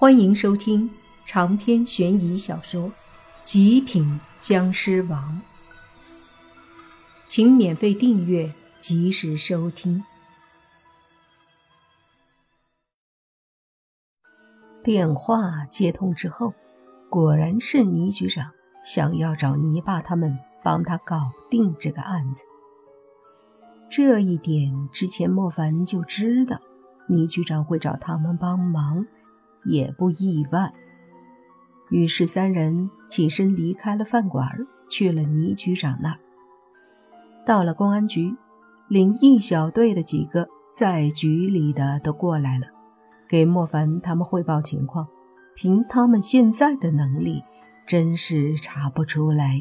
欢迎收听长篇悬疑小说《极品僵尸王》，请免费订阅，及时收听。电话接通之后，果然是倪局长想要找泥巴他们帮他搞定这个案子。这一点之前莫凡就知道，倪局长会找他们帮忙。也不意外，于是三人起身离开了饭馆，去了倪局长那儿。到了公安局，灵异小队的几个在局里的都过来了，给莫凡他们汇报情况。凭他们现在的能力，真是查不出来。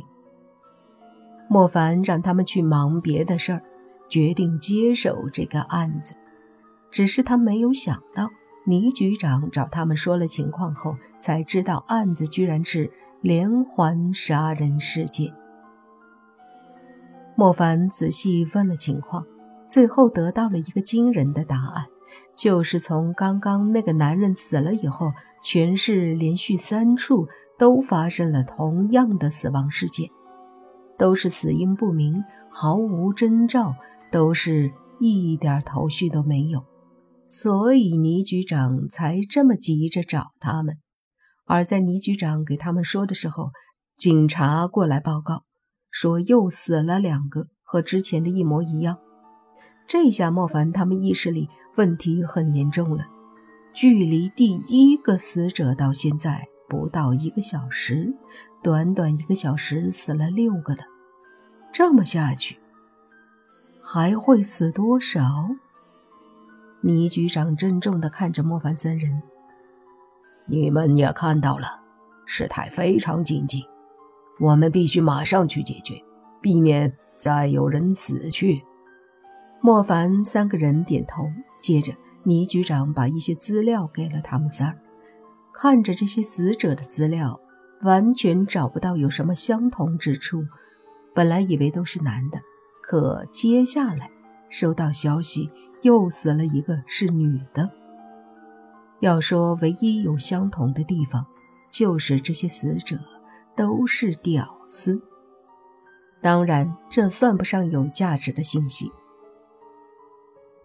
莫凡让他们去忙别的事儿，决定接手这个案子。只是他没有想到。倪局长找他们说了情况后，才知道案子居然是连环杀人事件。莫凡仔细问了情况，最后得到了一个惊人的答案，就是从刚刚那个男人死了以后，全市连续三处都发生了同样的死亡事件，都是死因不明，毫无征兆，都是一点头绪都没有。所以倪局长才这么急着找他们，而在倪局长给他们说的时候，警察过来报告说又死了两个，和之前的一模一样。这下莫凡他们意识里问题很严重了。距离第一个死者到现在不到一个小时，短短一个小时死了六个了。这么下去，还会死多少？倪局长郑重地看着莫凡三人：“你们也看到了，事态非常紧急，我们必须马上去解决，避免再有人死去。”莫凡三个人点头，接着倪局长把一些资料给了他们仨看着这些死者的资料，完全找不到有什么相同之处。本来以为都是男的，可接下来收到消息。又死了一个，是女的。要说唯一有相同的地方，就是这些死者都是屌丝。当然，这算不上有价值的信息。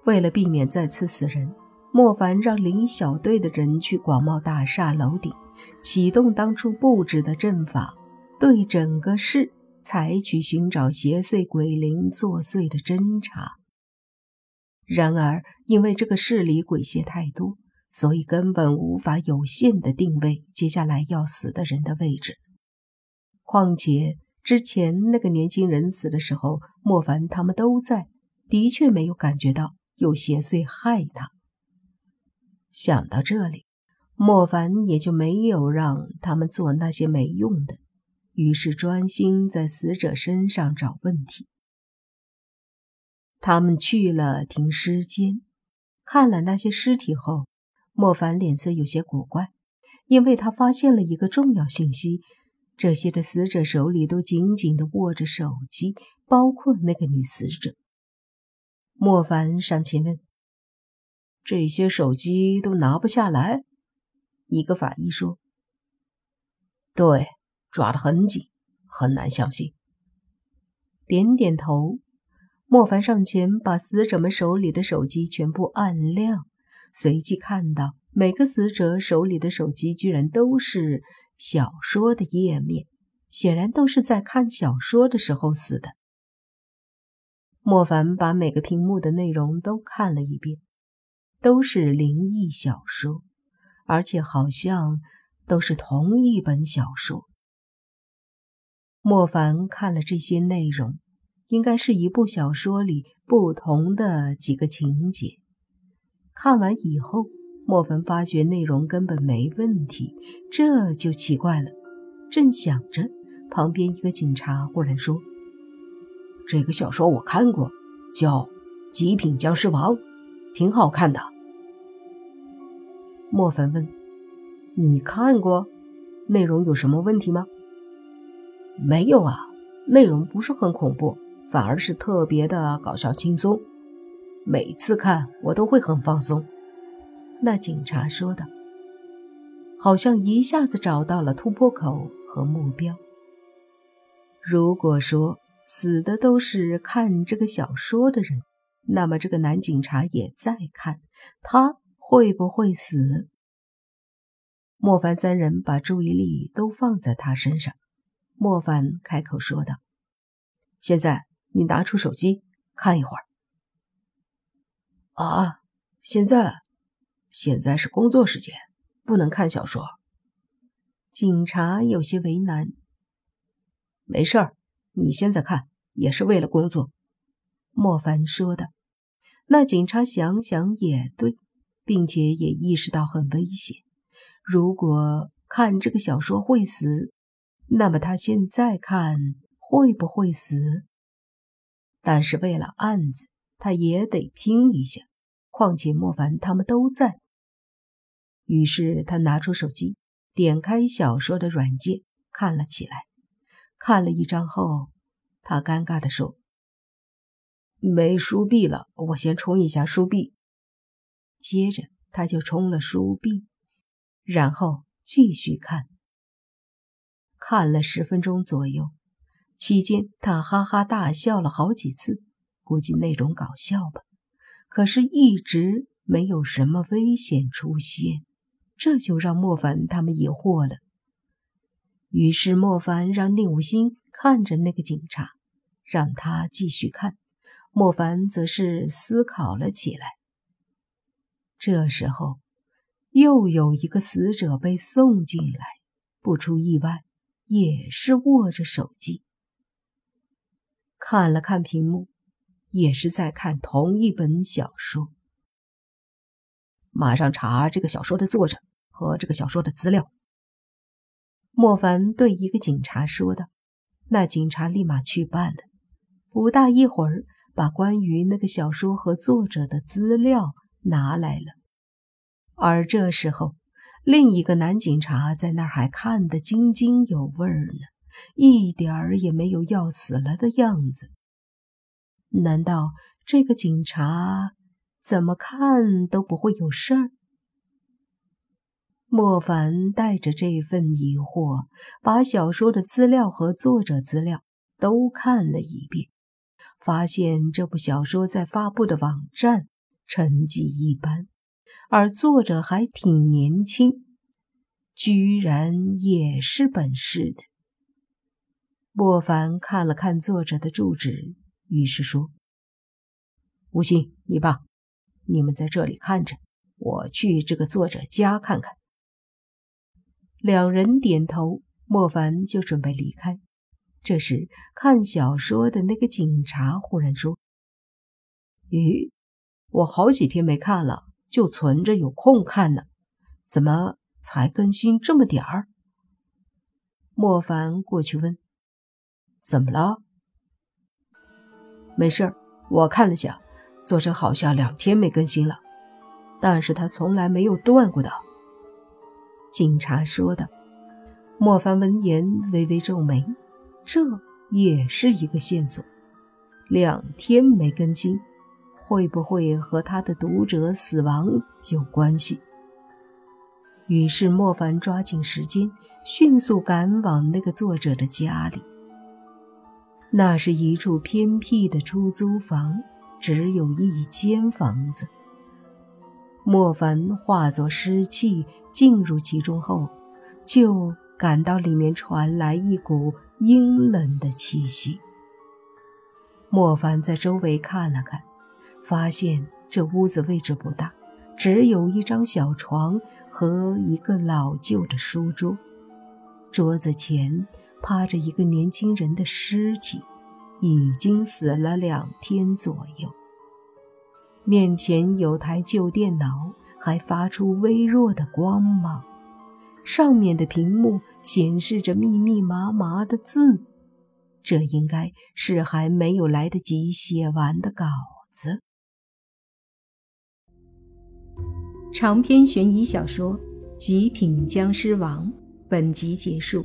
为了避免再次死人，莫凡让灵异小队的人去广茂大厦楼顶，启动当初布置的阵法，对整个市采取寻找邪祟鬼灵作祟的侦查。然而，因为这个市里鬼邪太多，所以根本无法有限的定位接下来要死的人的位置。况且之前那个年轻人死的时候，莫凡他们都在，的确没有感觉到有邪祟害他。想到这里，莫凡也就没有让他们做那些没用的，于是专心在死者身上找问题。他们去了停尸间，看了那些尸体后，莫凡脸色有些古怪，因为他发现了一个重要信息：这些的死者手里都紧紧地握着手机，包括那个女死者。莫凡上前问：“这些手机都拿不下来？”一个法医说：“对，抓得很紧，很难相信。”点点头。莫凡上前，把死者们手里的手机全部按亮，随即看到每个死者手里的手机居然都是小说的页面，显然都是在看小说的时候死的。莫凡把每个屏幕的内容都看了一遍，都是灵异小说，而且好像都是同一本小说。莫凡看了这些内容。应该是一部小说里不同的几个情节。看完以后，莫凡发觉内容根本没问题，这就奇怪了。正想着，旁边一个警察忽然说：“这个小说我看过，叫《极品僵尸王》，挺好看的。”莫凡问：“你看过？内容有什么问题吗？”“没有啊，内容不是很恐怖。”反而是特别的搞笑轻松，每次看我都会很放松。那警察说的：“好像一下子找到了突破口和目标。如果说死的都是看这个小说的人，那么这个男警察也在看，他会不会死？莫凡三人把注意力都放在他身上。莫凡开口说道：“现在你拿出手机看一会儿。”啊，现在，现在是工作时间，不能看小说。警察有些为难。没事儿，你现在看也是为了工作。莫凡说的。那警察想想也对，并且也意识到很危险。如果看这个小说会死，那么他现在看会不会死？但是为了案子，他也得拼一下。况且莫凡他们都在。于是他拿出手机，点开小说的软件看了起来。看了一章后，他尴尬地说：“没书币了，我先充一下书币。”接着他就充了书币。然后继续看，看了十分钟左右，期间他哈哈大笑了好几次，估计内容搞笑吧。可是，一直没有什么危险出现，这就让莫凡他们疑惑了。于是，莫凡让宁武星看着那个警察，让他继续看。莫凡则是思考了起来。这时候。又有一个死者被送进来，不出意外，也是握着手机，看了看屏幕，也是在看同一本小说。马上查这个小说的作者和这个小说的资料。莫凡对一个警察说道：“那警察立马去办了，不大一会儿，把关于那个小说和作者的资料拿来了。”而这时候，另一个男警察在那儿还看得津津有味呢，一点儿也没有要死了的样子。难道这个警察怎么看都不会有事儿？莫凡带着这份疑惑，把小说的资料和作者资料都看了一遍，发现这部小说在发布的网站成绩一般。而作者还挺年轻，居然也是本市的。莫凡看了看作者的住址，于是说：“吴昕，你爸，你们在这里看着，我去这个作者家看看。”两人点头，莫凡就准备离开。这时，看小说的那个警察忽然说：“咦，我好几天没看了。”就存着有空看呢，怎么才更新这么点儿？莫凡过去问：“怎么了？”没事儿，我看了下，作者好像两天没更新了，但是他从来没有断过的。警察说的。莫凡闻言微微皱眉，这也是一个线索，两天没更新。会不会和他的读者死亡有关系？于是莫凡抓紧时间，迅速赶往那个作者的家里。那是一处偏僻的出租房，只有一间房子。莫凡化作湿气进入其中后，就感到里面传来一股阴冷的气息。莫凡在周围看了看。发现这屋子位置不大，只有一张小床和一个老旧的书桌。桌子前趴着一个年轻人的尸体，已经死了两天左右。面前有台旧电脑，还发出微弱的光芒，上面的屏幕显示着密密麻麻的字，这应该是还没有来得及写完的稿子。长篇悬疑小说《极品僵尸王》本集结束，